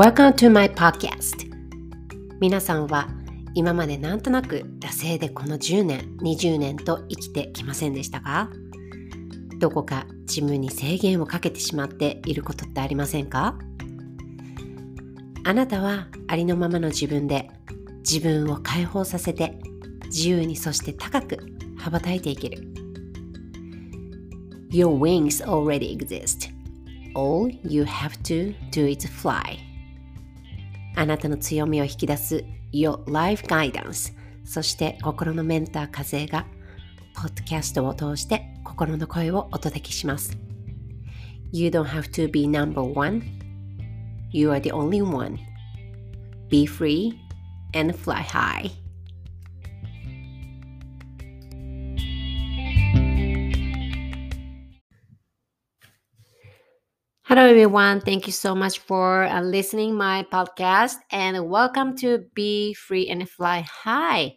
Welcome to my podcast. 皆さんは今までなんとなく惰性でこの10年20年と生きてきませんでしたか？どこか自分に制限をかけてしまっていることってありませんか？あなたはありのままの自分で自分を解放させて自由にそして高く羽ばたいていける。Your wings already exist. All you have to do is fly. あなたの強みを引き出す Your Life Guidance そして心のメンター風がポッドキャストを通して心の声をお届けします You don't have to be number one You are the only one Be free and fly high Hello everyone, thank you so much for uh, listening my podcast and welcome to Be Free and Fly High.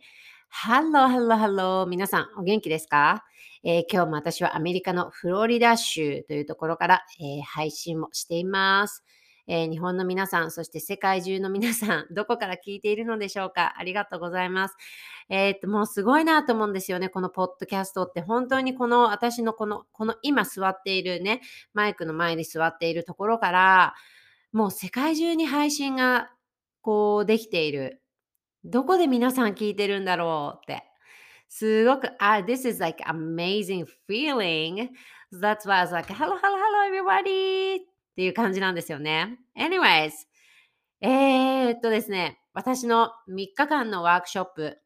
Hello, hello, hello. 皆さんお元気ですか、えー今日も私はアメリカのフロリダ州というところから、えー配信もしています、えー日本の皆さん、そして世界中の皆さん、どこから聞いているのでしょうか？ありがとうございます。えーっと、もうすごいなと思うんですよね。このポッドキャストって本当にこの私のこの、この今座っているね、マイクの前に座っているところから、もう世界中に配信がこうできている。どこで皆さん聞いてるんだろうって。すごく、あ、this is like amazing feeling. That's why I was like, hello, hello, hello, everybody! っていう感じなんですよね。Anyways, えっとですね、私の3日間のワークショップ、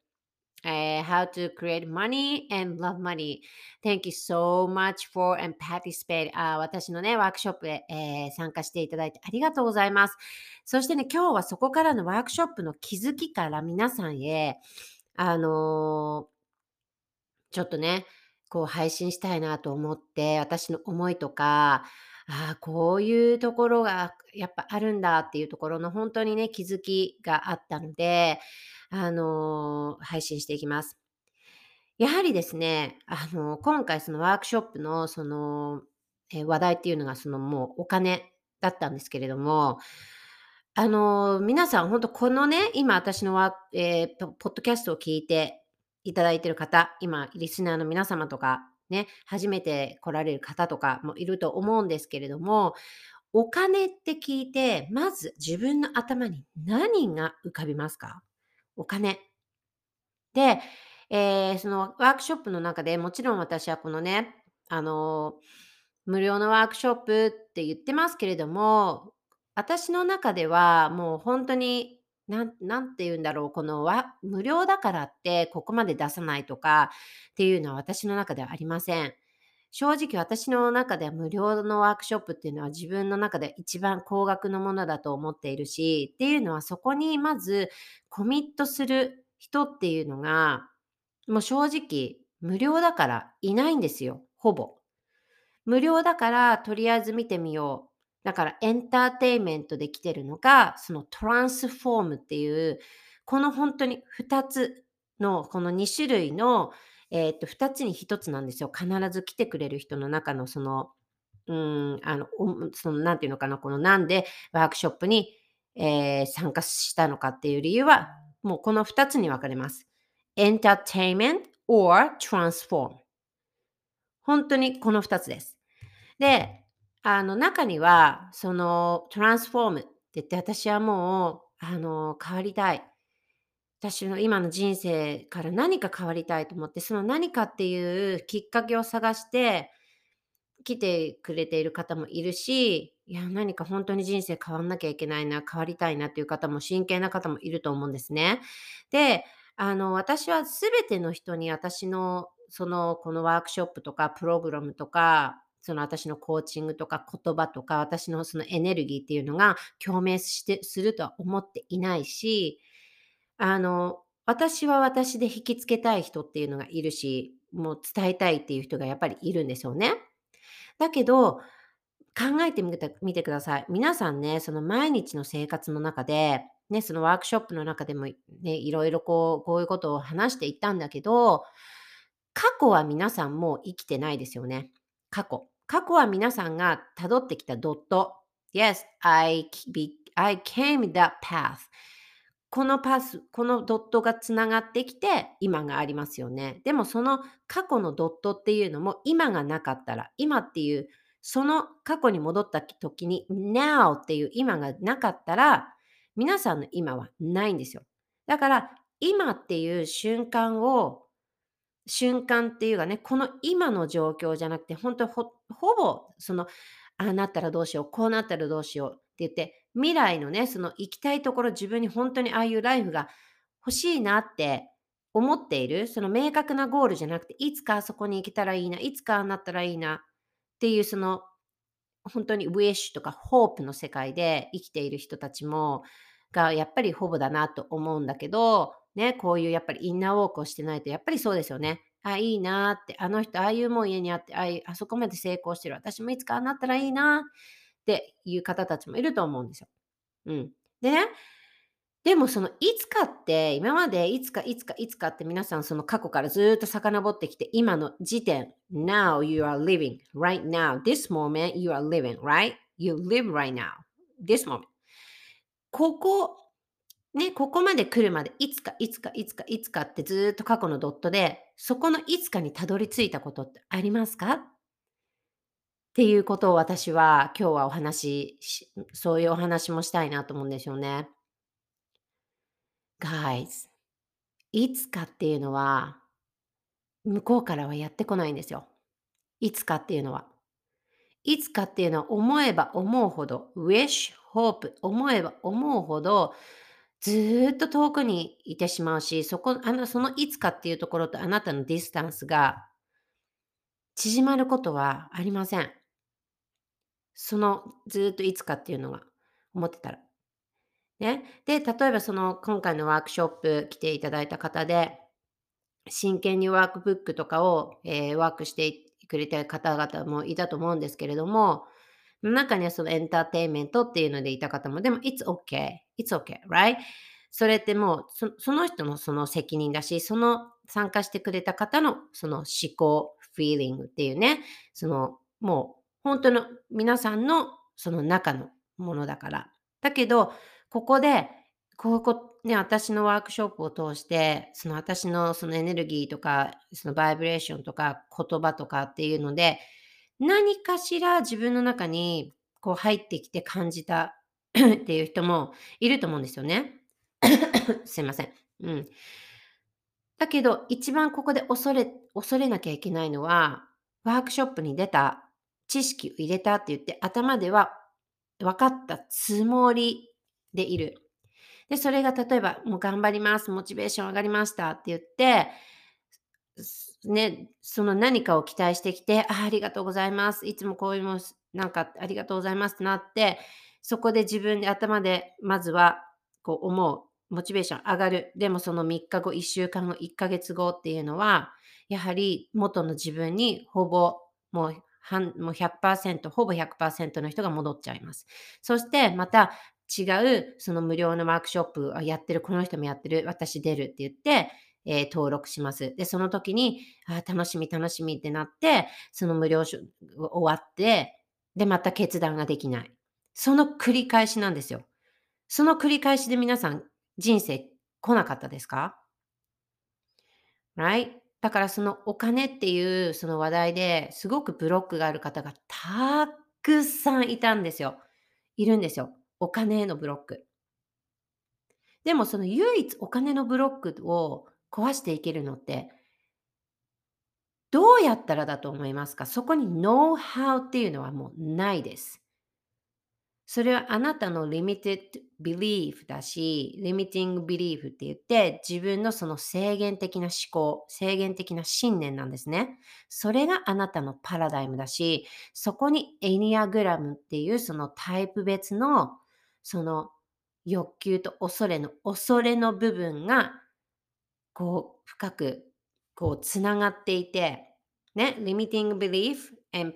えー How to create money and love money. Thank you so much for and participate. あ私のね、ワークショップへ、えー参加していただいてありがとうございます。そしてね、今日はそこからのワークショップの気づきから皆さんへ、あのーちょっとね、こう配信したいなと思って、私の思いとか、ああ、こういうところがやっぱあるんだっていうところの本当にね、気づきがあったので、あのー配信していきます。やはりですね、あの今回そのワークショップのその、えー話題っていうのがそのもうお金だったんですけれども、あの皆さん本当このね、今私のワ、えポッドキャストを聞いていただいてる方、今リスナーの皆様とかね、初めて来られる方とかもいると思うんですけれども、お金って聞いて、まず自分の頭に何が浮かびますか？お金。で、えーそのワークショップの中でもちろん私はこのね、あの無料のワークショップって言ってますけれども、私の中ではもう本当に、なんなんて言うんだろう、このわ無料だからってここまで出さないとかっていうのは私の中ではありません。正直私の中では無料のワークショップっていうのは自分の中で一番高額のものだと思っているし、っていうのはそこにまずコミットする人っていうのが、もう正直無料だからいないんですよ、ほぼ。無料だからとりあえず見てみよう。だからエンターテイメントで来てるのが、そのトランスフォームっていう、この本当に2つの、この2種類の、えーっと、2つに1つなんですよ。必ず来てくれる人の中のその、うん、あの、その、なんていうのかな、このなんでワークショップに、えー参加したのかっていう理由は、もうこの2つに分かれます。entertainment or transform。本当にこの2つです。で、あの中には、そのトランスフォームって言って、私はもう、あの、変わりたい。私の今の人生から何か変わりたいと思って、その何かっていうきっかけを探して来てくれている方もいるし、いや、何か本当に人生変わんなきゃいけないな、変わりたいなっていう方も真剣な方もいると思うんですね。で、あの、私は全ての人に私のそのこのワークショップとかプログラムとか、その私のコーチングとか言葉とか私のそのエネルギーっていうのが共鳴してするとは思っていないし、あの、私は私で引きつけたい人っていうのがいるし、もう伝えたいっていう人がやっぱりいるんですよね。だけど、考えてみてください。皆さんね、その毎日の生活の中で、ね、そのワークショップの中でもね、いろいろこう、こういうことを話していったんだけど、過去は皆さんもう生きてないですよね。過去。過去は皆さんが辿ってきたドット。Yes, I, be, I came that path. このパス、このドットがつながってきて今がありますよね。でもその過去のドットっていうのも今がなかったら、今っていうその過去に戻った時に now っていう今がなかったら、皆さんの今はないんですよ。だから今っていう瞬間を瞬間っていうかね、この今の状況じゃなくて、本当ほほぼその、ああなったらどうしよう、こうなったらどうしようって言って、未来のね、その行きたいところ、自分に本当にああいうライフが欲しいなって思っている、その明確なゴールじゃなくて、いつかあそこに行けたらいいな、いつかああなったらいいなっていう、その本当にウィッシュとかホープの世界で生きている人たちも、がやっぱりほぼだなと思うんだけど、ね、こういうやっぱりインナーウォークをしてないと、やっぱりそうですよね。あ、いいなって、あの人、ああいうもん家にあって、ああそこまで成功してる。私もいつかあなったらいいなっていう方たちもいると思うんですよ。うん。でね、でもそのいつかって今までいつかいつかいつかって皆さんその過去からずっと遡ってきて今の時点 Now you are living right now this moment you are living right? You live right now this moment ここね、ここまで来るまで、いつか、いつか、いつか、いつかってずっと過去のドットで、そこのいつかにたどり着いたことってありますか？っていうことを私は今日はお話し、そういうお話もしたいなと思うんですよね。Guys, いつかっていうのは、向こうからはやってこないんですよ。いつかっていうのは。いつかっていうのは思えば思うほど、wish, hope, 思えば思うほど、ずっと遠くにいてしまうし、そこ、あの、そのいつかっていうところとあなたのディスタンスが縮まることはありません。そのずっといつかっていうのが思ってたら。ね。で、例えばその今回のワークショップ来ていただいた方で、真剣にワークブックとかを、えー、ワークしてくれた方々もいたと思うんですけれども、中にはそのエンターテインメントっていうのでいた方も、でも、it's okay, it's okay, right? それってもうその人のその責任だし、その参加してくれた方のその思考、feeling っていうね、そのもう本当の皆さんのその中のものだから。だけど、ここで、ここ、ね、私のワークショップを通して、その私のそのエネルギーとか、そのバイブレーションとか言葉とかっていうので、何かしら自分の中にこう入ってきて感じた っていう人もいると思うんですよね。すいません。うん。だけど、一番ここで恐れ、恐れなきゃいけないのは、ワークショップに出た知識を入れたって言って、頭では分かったつもりでいる。で、それが例えば、もう頑張ります、モチベーション上がりましたって言って、ね、その何かを期待してきて、あありがとうございます。いつもこういうの、なんかありがとうございますってなって、そこで自分で頭でまずはこう思う。モチベーション上がる。でもその3日後、1週間後、1ヶ月後っていうのは、やはり元の自分にほぼもう半もう100%、ほぼ100%の人が戻っちゃいます。そしてまた違うその無料のワークショップをやってる、この人もやってる、私出るって言って、えー、登録します。で、その時に、あ楽しみ楽しみってなって、その無料終わって、で、また決断ができない。その繰り返しなんですよ。その繰り返しで皆さん人生来なかったですか ?Right? だからそのお金っていうその話題ですごくブロックがある方がたくさんいたんですよ。いるんですよ。お金へのブロック。でもその唯一お金のブロックを壊していけるのって、どうやったらだと思いますか？そこにノウハウっていうのはもうないです。それはあなたの limited belief だし、limiting belief って言って、自分のその制限的な思考、制限的な信念なんですね。それがあなたのパラダイムだし、そこにエニアグラムっていうそのタイプ別のその欲求と恐れの恐れの部分がこう深くこうつながっていて、ね、limiting belief and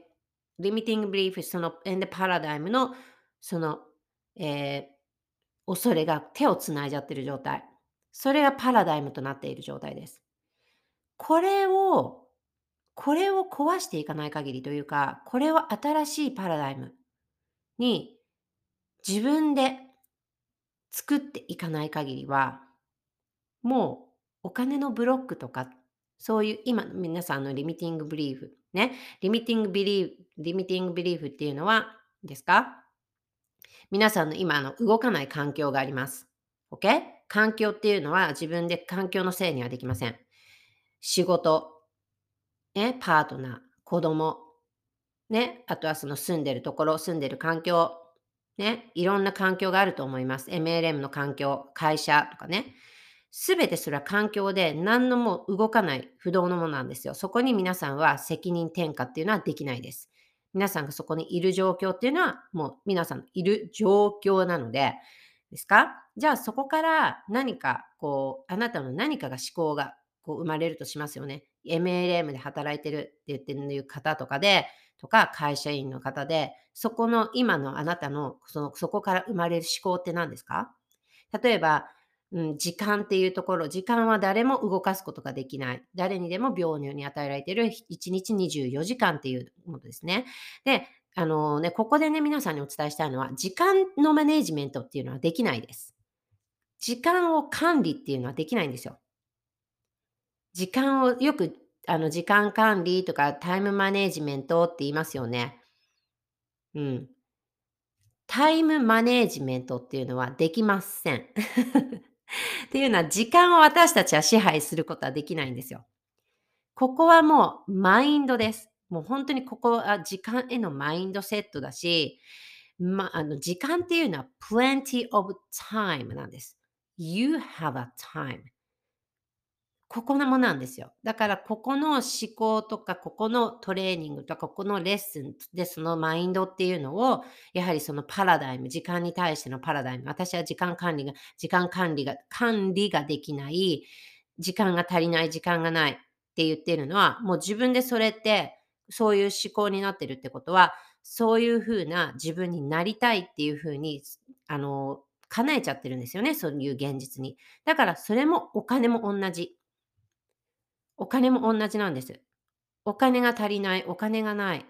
limiting belief その and paradigm のその、えー、恐れが手をつないじゃってる状態。それがパラダイムとなっている状態です。これを、これを壊していかない限りというか、これを新しいパラダイムに自分で作っていかない限りは、もうお金のブロックとか、そういう今皆さんのリミティングブリーフ、ね、リミティングビリーフ、リミティングビリーフっていうのは、ですか？皆さんの今の動かない環境があります。OK? 環境っていうのは自分で環境のせいにはできません。仕事、ね、パートナー、子供、ね、あとはその住んでるところ、住んでる環境、ね、いろんな環境があると思います。MLM の環境、会社とかね。すべてそれは環境で何のも動かない不動のものなんですよ。そこに皆さんは責任転嫁っていうのはできないです。皆さんがそこにいる状況っていうのはもう皆さんいる状況なので、ですか？じゃあそこから何かこう、あなたの何かが思考がこう生まれるとしますよね。MLM で働いてるって言ってる方とかで、とか会社員の方で、そこの今のあなたのそのそこから生まれる思考って何ですか？例えば、うん、時間っていうところ、時間は誰も動かすことができない。誰にでも平等に与えられている1日24時間っていうものですね。で、あのね、ここでね、皆さんにお伝えしたいのは、時間のマネジメントっていうのはできないです。時間を管理っていうのはできないんですよ。時間をよくあの時間管理とかタイムマネジメントって言いますよね。うん。タイムマネジメントっていうのはできません。っていうのは時間を私たちは支配することはできないんですよ。ここはもうマインドです。もう本当にここは時間へのマインドセットだし、ま、あの時間っていうのは plenty of time なんです。You have a time. ここのもなんですよ。だからここの思考とか、ここのトレーニングとか、ここのレッスンでそのマインドっていうのを、やはりそのパラダイム、時間に対してのパラダイム、私は時間管理が、時間管理が、管理ができない、時間が足りない、時間がないって言ってるのは、もう自分でそれって、そういう思考になってるってことは、そういうふうな自分になりたいっていうふうに、あの、叶えちゃってるんですよね、そういう現実に。だからそれもお金も同じ。お金も同じなんです。お金が足りない、お金がない。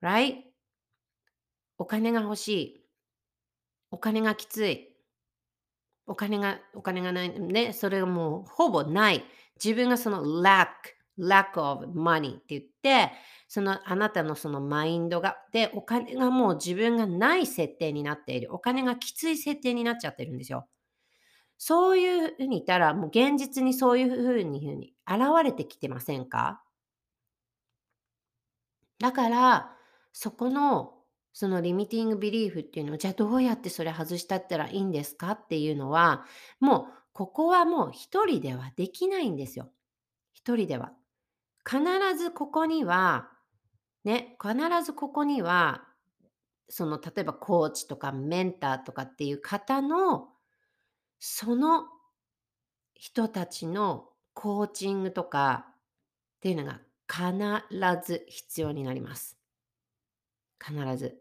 right? お金が欲しい。お金がきつい。お金が、お金がない。ね、それがもうほぼない。自分がその lack, lack of money って言って、そのあなたのそのマインドが、で、お金がもう自分がない設定になっている。お金がきつい設定になっちゃってるんですよ。そういうふうにいたら、もう現実にそういうふうにふうに現れてきてませんか？だから、そこの、そのリミティングビリーフっていうのを、じゃあどうやってそれ外したったらいいんですか？っていうのは、もう、ここはもう一人ではできないんですよ。一人では。必ずここには、ね、必ずここには、その例えばコーチとかメンターとかっていう方のその人たちのコーチングとかっていうのが必ず必要になります。必ず。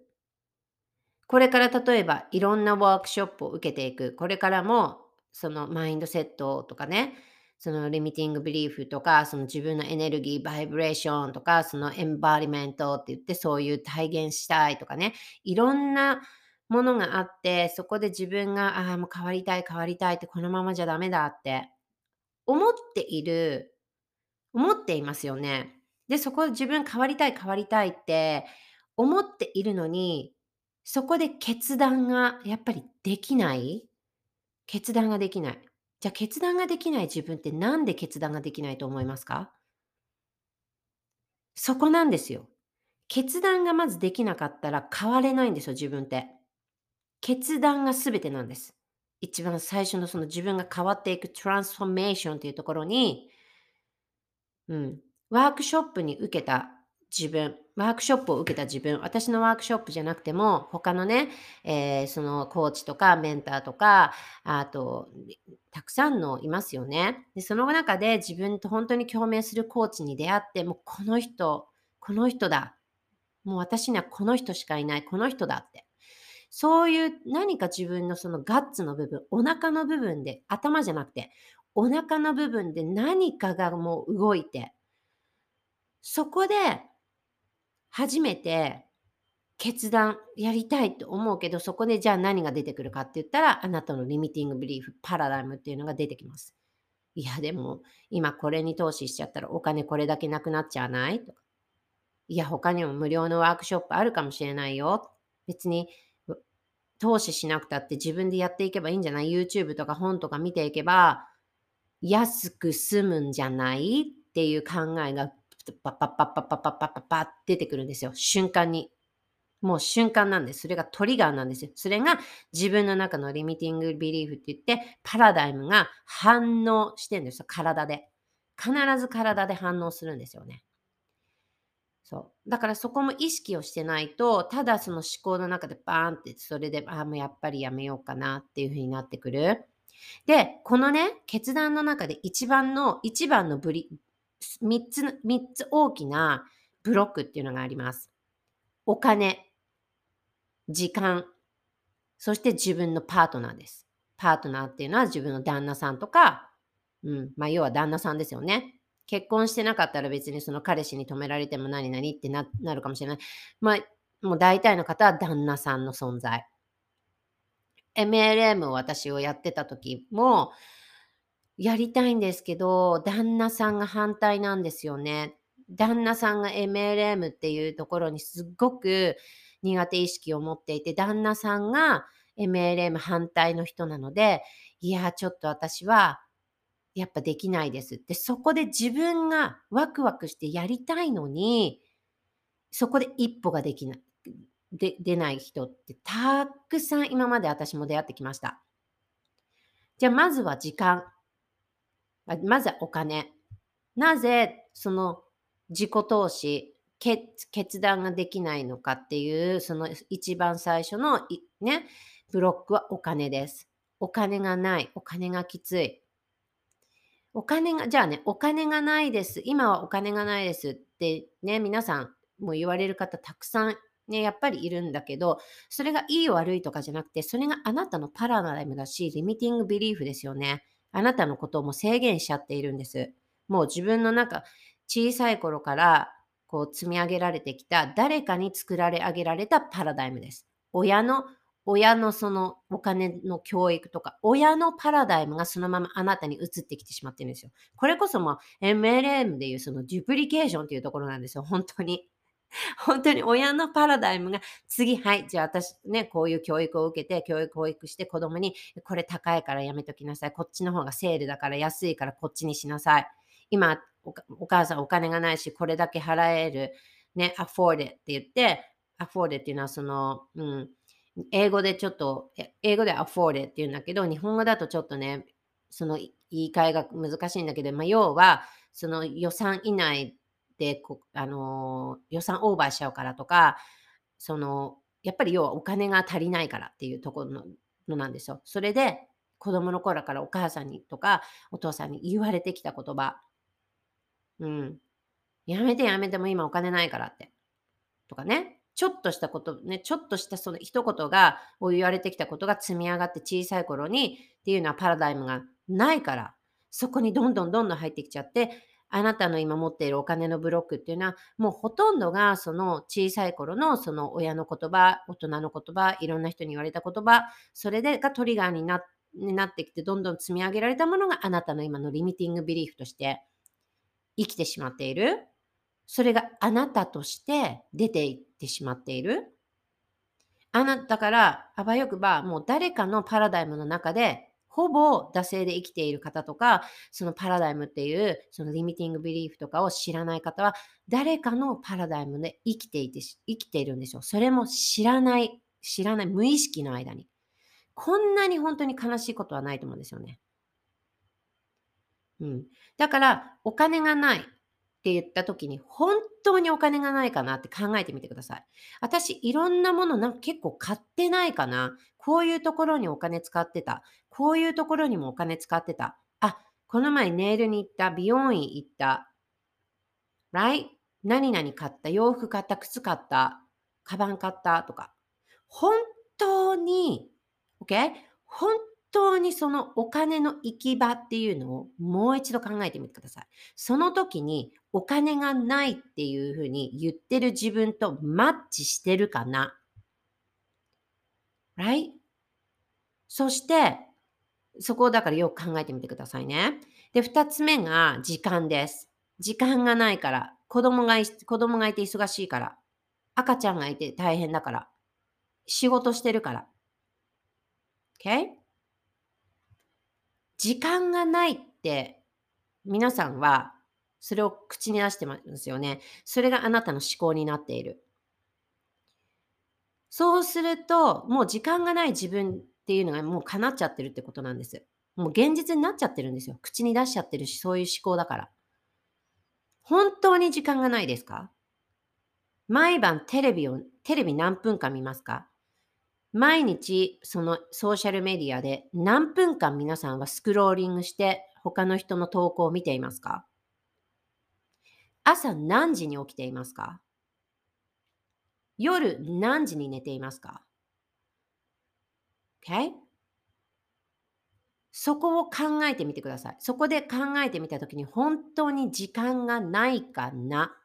これから例えばいろんなワークショップを受けていく。これからもそのマインドセットとかね、そのリミティングビリーフとか、その自分のエネルギー、バイブレーションとか、そのエンバリメントって言ってそういう体現したいとかね、いろんなものがあって、そこで自分が、ああ、もう変わりたい変わりたいって、このままじゃダメだって思っている、思っていますよね。で、そこで自分変わりたい変わりたいって思っているのに、そこで決断がやっぱりできない決断ができない。じゃあ決断ができない自分ってなんで決断ができないと思いますか？そこなんですよ。決断がまずできなかったら変われないんですよ、自分って。決断が全てなんです。一番最初のその自分が変わっていくトランスフォーメーションというところに、うん、ワークショップに受けた自分、ワークショップを受けた自分、私のワークショップじゃなくても、他のね、えー、そのコーチとかメンターとか、あと、たくさんのいますよね。で、その中で自分と本当に共鳴するコーチに出会って、もうこの人、この人だ。もう私にはこの人しかいない、この人だって。そういう何か自分のそのガッツの部分、お腹の部分で、頭じゃなくて、お腹の部分で何かがもう動いて、そこで初めて決断やりたいと思うけど、そこでじゃあ何が出てくるかって言ったら、あなたのリミティングビリーフ、パラダイムっていうのが出てきます。いや、でも今これに投資しちゃったらお金これだけなくなっちゃわない？とか。いや、他にも無料のワークショップあるかもしれないよ。別に投資しなくたって自分でやっていけばいいんじゃない ?YouTube とか本とか見ていけば安く済むんじゃない？っていう考えがパッパッパッパッパッパッパッパッパッ出てくるんですよ。瞬間に。もう瞬間なんです。それがトリガーなんですよ。それが自分の中のリミティングビリーフって言って、パラダイムが反応してるんですよ。体で。必ず体で反応するんですよね。そう。だからそこも意識をしてないと、ただその思考の中でバーンって、それで、ああ、もうやっぱりやめようかなっていうふうになってくる。で、このね、決断の中で一番の、一番のブリ、三つ、三つ大きなブロックっていうのがあります。お金、時間、そして自分のパートナーです。パートナーっていうのは自分の旦那さんとか、うん、まあ要は旦那さんですよね。結婚してなかったら別にその彼氏に止められても何々ってななるかもしれない。まあ、もう大体の方は旦那さんの存在。MLM を私をやってた時も、やりたいんですけど、旦那さんが反対なんですよね。旦那さんが MLM っていうところにすっごく苦手意識を持っていて、旦那さんが MLM 反対の人なので、いや、ちょっと私はやっぱできないですって、そこで自分がワクワクしてやりたいのに、そこで一歩ができない。で出ない人ってたくさん今まで私も出会ってきました。じゃあまずは時間。まずはお金。なぜその自己投資、決断ができないのかっていう、その一番最初のね、ブロックはお金です。お金がない。お金がきつい。お金が、じゃあね、お金がないです。今はお金がないですってね、皆さんも言われる方たくさんね、やっぱりいるんだけど、それがいい悪いとかじゃなくて、それがあなたのパラダイムだし、リミティングビリーフですよね。あなたのことをもう制限しちゃっているんです。もう自分の中、小さい頃からこう積み上げられてきた誰かに作られ上げられたパラダイムです。親の親のそのお金の教育とか、親のパラダイムがそのままあなたに移ってきてしまってるんですよ。これこそも MLM でいうそのデュプリケーションっていうところなんですよ。本当に。本当に親のパラダイムが次、はい、じゃあ私ね、こういう教育を受けて、教育、教育して子供に、これ高いからやめときなさい。こっちの方がセールだから安いからこっちにしなさい。今、お母さんお金がないし、これだけ払える、ね、afford it って言って、afford it っていうのはその、うん、英語でちょっと、英語で afford it って言うんだけど、日本語だとちょっとね、その言い換えが難しいんだけど、まあ、要は、その予算以内でこ、あの予算オーバーしちゃうからとか、その、やっぱり要はお金が足りないからっていうところののなんですよ。それで、子供の頃からお母さんにとか、お父さんに言われてきた言葉。うん。やめてやめても今お金ないからって。とかね。ちょっとしたこと、ね、ちょっとしたその一言が、を言われてきたことが積み上がって小さい頃にっていうのはパラダイムがないから、そこにどんどんどんどん入ってきちゃって、あなたの今持っているお金のブロックっていうのは、もうほとんどがその小さい頃のその親の言葉、大人の言葉、いろんな人に言われた言葉、それでがトリガーになになってきて、どんどん積み上げられたものがあなたの今のリミティングビリーフとして生きてしまっている。それがあなたとして出ていってしまっている。あなたから、あばよくば、もう誰かのパラダイムの中でほぼ惰性で生きている方とか、そのパラダイムっていう、そのリミティングビリーフとかを知らない方は、誰かのパラダイムで生きていて、生きているんですよ。それも知らない、知らない、無意識の間に。こんなに本当に悲しいことはないと思うんですよね。うん。だから、お金がない。って言った時に本当にお金がないかなって考えてみてください。私いろんなものなんか結構買ってないかな。こういうところにお金使ってた。こういうところにもお金使ってた。あ、この前ネイルに行った。美容院行った。right? 何々買った。洋服買った。靴買った。カバン買ったとか。本当に、OK? 本当にそのお金の行き場っていうのをもう一度考えてみてください。その時にお金がないっていうふうに言ってる自分とマッチしてるかな Right? そして、そこをだからよく考えてみてくださいね。で、二つ目が時間です。時間がないから。子供が、子供がいて忙しいから。赤ちゃんがいて大変だから。仕事してるから。Okay? 時間がないって、皆さんは、それを口に出してますよね。それがあなたの思考になっている。そうすると、もう時間がない自分っていうのがもう叶っちゃってるってことなんです。もう現実になっちゃってるんですよ。口に出しちゃってるし、そういう思考だから。本当に時間がないですか？毎晩テレビを、テレビ何分間見ますか？毎日そのソーシャルメディアで何分間皆さんはスクローリングして他の人の投稿を見ていますか？朝何時に起きていますか？夜何時に寝ていますか ?OK? そこを考えてみてください。そこで考えてみたときに本当に時間がないかな。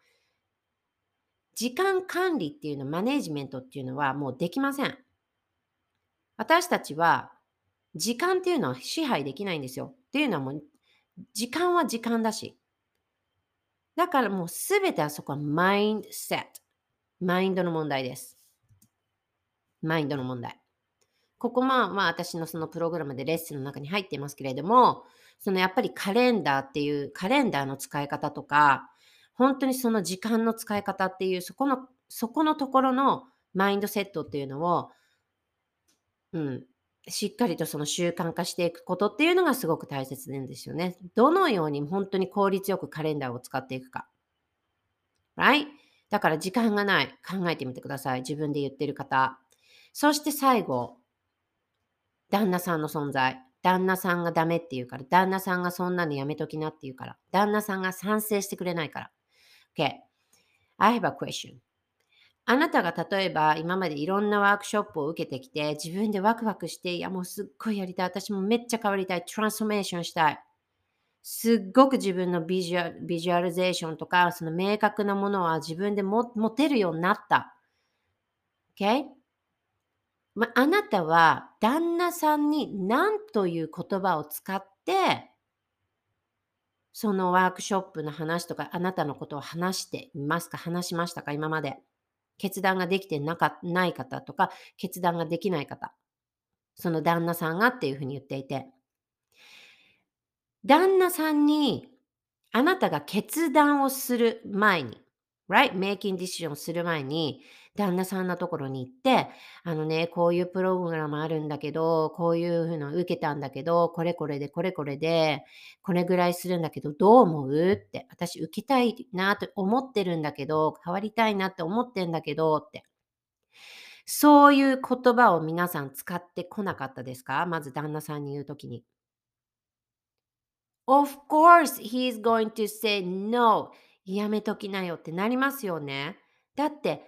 時間管理っていうの、マネジメントっていうのはもうできません。私たちは時間っていうのは支配できないんですよ。っていうのはもう時間は時間だし。だからもうすべてあそこはマインドセット。マインドの問題です。マインドの問題。ここまあまあ私のそのプログラムでレッスンの中に入っていますけれども、そのやっぱりカレンダーっていうカレンダーの使い方とか、本当にその時間の使い方っていうそこの、そこのところのマインドセットっていうのを、うん、しっかりとその習慣化していくことっていうのがすごく大切なんですよね。どのように本当に効率よくカレンダーを使っていくか。Right? だから時間がない。考えてみてください。自分で言ってる方。そして最後、旦那さんの存在。旦那さんがダメって言うから。旦那さんがそんなのやめときなって言うから。旦那さんが賛成してくれないから。Okay. I have a question. あなたが例えば今までいろんなワークショップを受けてきて自分でワクワクしていやもうすっごいやりたい。私もめっちゃ変わりたい。トランスフォーメーションしたい。すっごく自分のビジュアビジュアリゼーションとかその明確なものは自分でも持てるようになった。OK? まあなたは旦那さんに何という言葉を使ってそのワークショップの話とかあなたのことを話していますか？話しましたか？今まで。決断ができてなかない方とか、決断ができない方、その旦那さんがっていうふうに言っていて、旦那さんにあなたが決断をする前に、right? making decision をする前に、旦那さんのところに行って、あのね、こういうプログラムあるんだけど、こういうふうの受けたんだけど、これこれでこれこれで、これぐらいするんだけど、どう思う？って、私受けたいなと思ってるんだけど、変わりたいなって思ってんだけど、って。そういう言葉を皆さん使ってこなかったですか？まず旦那さんに言うときに。Of course, he's going to say no. やめときなよってなりますよね。だって、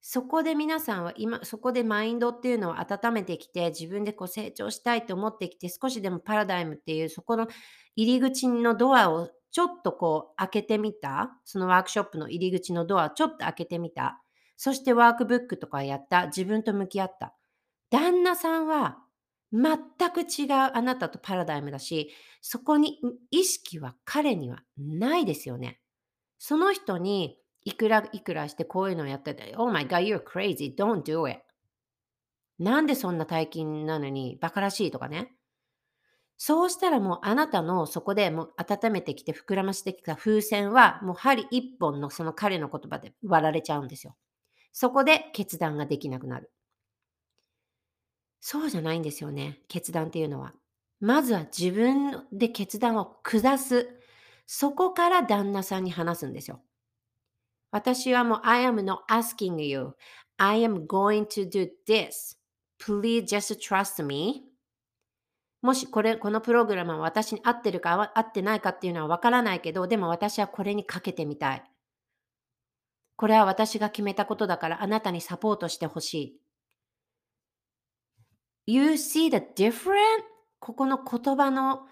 そこで皆さんは今、そこでマインドっていうのを温めてきて、自分でこう成長したいと思ってきて、少しでもパラダイムっていう、そこの入り口のドアをちょっとこう開けてみた。そのワークショップの入り口のドアをちょっと開けてみた。そしてワークブックとかやった。自分と向き合った。旦那さんは全く違うあなたとパラダイムだし、そこに意識は彼にはないですよね。その人にいくらいくらしてこういうのをやってて、Oh my God, you're crazy, don't do it. なんでそんな大金なのにバカらしいとかね。そうしたらもうあなたのそこでもう温めてきて膨らましてきた風船はもう針一本のその彼の言葉で割られちゃうんですよ。そこで決断ができなくなる。そうじゃないんですよね。決断っていうのは。まずは自分で決断を下す。そこから旦那さんに話すんですよ。私はもう I am not asking you. I am going to do this. Please just trust me. もしこれ、このプログラムは私に合ってるか合ってないかっていうのはわからないけど、でも私はこれにかけてみたい。これは私が決めたことだからあなたにサポートしてほしい。You see the difference? ここの言葉の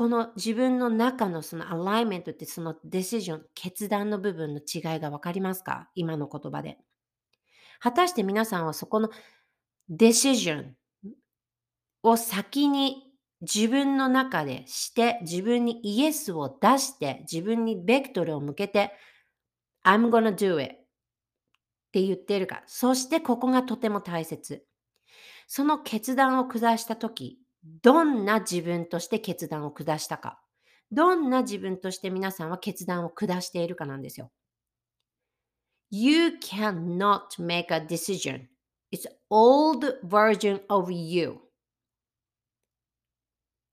この自分の中のそのアライメントってそのデシジョン、決断の部分の違いがわかりますか？今の言葉で。果たして皆さんはそこのデシジョン、を先に自分の中でして、自分にイエスを出して、自分にベクトルを向けて、I'm gonna do it って言っているか？そしてここがとても大切。その決断を下したとき、どんな自分として決断を下したか。どんな自分として皆さんは決断を下しているかなんですよ。You cannot make a decision. It's old version of you.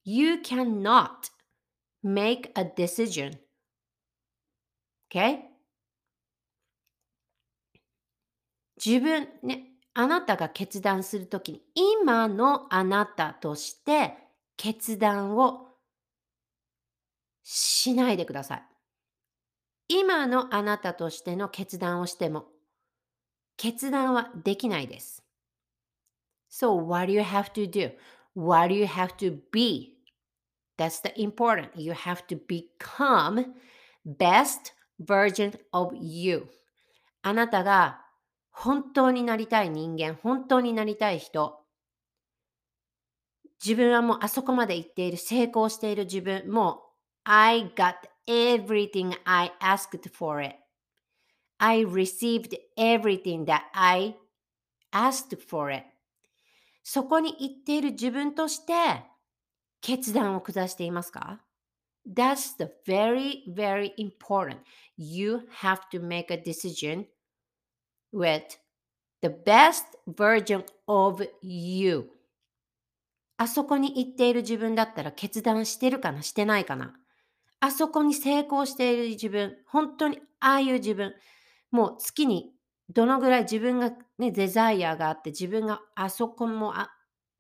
You cannot make a decision. Okay? 自分ね、あなたが決断するときに、今のあなたとして決断をしないでください。今のあなたとしての決断をしても、決断はできないです。So, what do you have to do? What do you have to be? That's the important. You have to become best version of you. あなたが本当になりたい人間、本当になりたい人、自分はもうあそこまで行っている、成功している自分、もう I got everything I asked for it. I received everything that I asked for it. そこに行っている自分として決断を下していますか That's the very, very important. You have to make a decision with the best version of you. あそこに行っている自分だったら決断してるかな？してないかな？あそこに成功している自分、本当にああいう自分、もう月にどのぐらい自分がね、デザイアがあって自分があそこもあ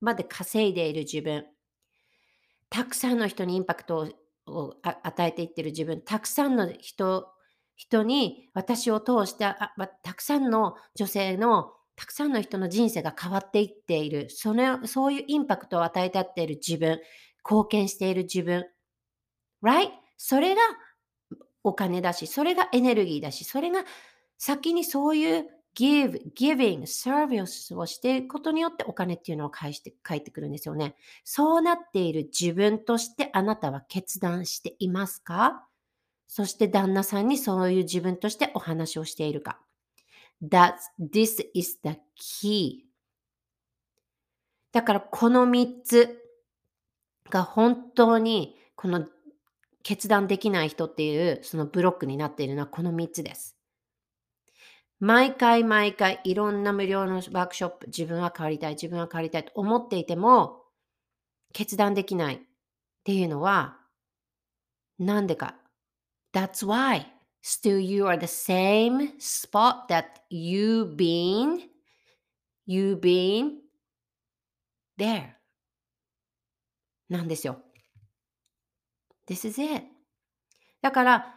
まで稼いでいる自分、たくさんの人にインパクトを与えていってる自分、たくさんの人人に私を通してあたくさんの女性のたくさんの人の人生が変わっていっているそのそういうインパクトを与えてっている自分貢献している自分 right? それがお金だしそれがエネルギーだしそれが先にそういう give, giving, service をしていくことによってお金っていうのを返して返ってくるんですよね。そうなっている自分としてあなたは決断していますか？そして旦那さんにそういう自分としてお話をしているか。That's, this is the key. だからこの3つが本当にこの決断できない人っていうそのブロックになっているのはこの3つです。毎回毎回いろんな無料のワークショップ、自分は変わりたい、自分は変わりたいと思っていても決断できないっていうのはなんでか。That's why still you are the same spot that you been, you been there なんですよ。This is it. だから、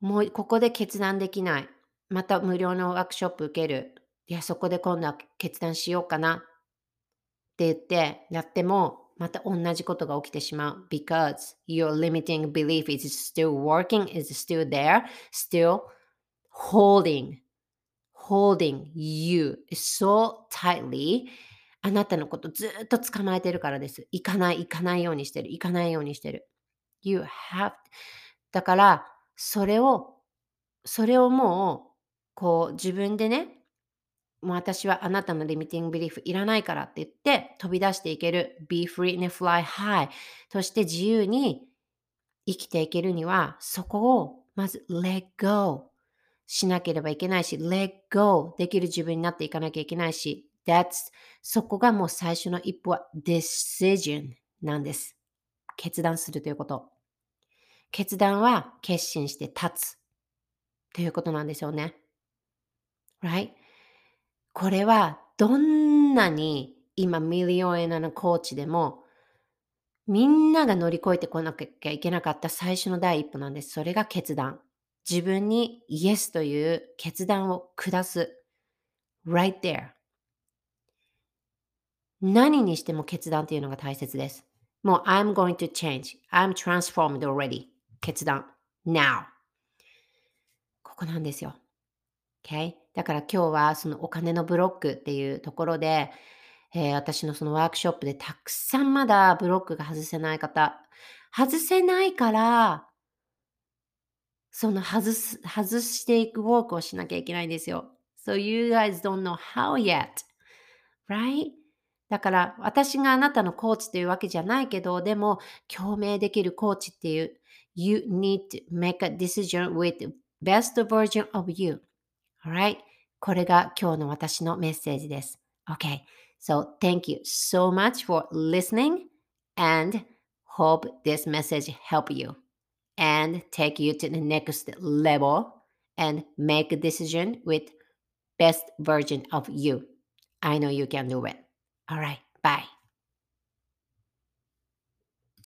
もうここで決断できない。また無料のワークショップ受ける。いや、そこで今度は決断しようかなって言ってやっても、また同じことが起きてしまう。because your limiting belief is still working, is still there, still holding, holding you so tightly あなたのことずっと捕まえてるからです。行かない、行かないようにしてる、行かないようにしてる。You have だから、それを、それをもう、こう自分でね、もう私はあなたのリミティングビリーフいらないからって言って飛び出していける。Be free and fly high として自由に生きていけるにはそこをまず let go しなければいけないし let go できる自分になっていかなきゃいけないし That's そこがもう最初の一歩は decision なんです。決断するということ。決断は決心して立つということなんですよね。Right? これはどんなに今 million 円のコーチでもみんなが乗り越えてこなきゃいけなかった最初の第一歩なんです。それが決断。自分にイエスという決断を下す。right there. 何にしても決断というのが大切です。もう I'm going to change. I'm transformed already. 決断。now. ここなんですよ。Okay? だから今日はそのお金のブロックっていうところで、えー私のそのワークショップでたくさんまだブロックが外せない方、外せないから、その外す、外していくウォークをしなきゃいけないんですよ。So you guys don't know how yet. Right? だから私があなたのコーチというわけじゃないけど、でも共鳴できるコーチっていう、You need to make a decision with the best version of you. Alright? これが今日の私のメッセージです。Okay. So thank you so much for listening and hope this message help you and take you to the next level and make a decision with best version of you. I know you can do it. All right. Bye.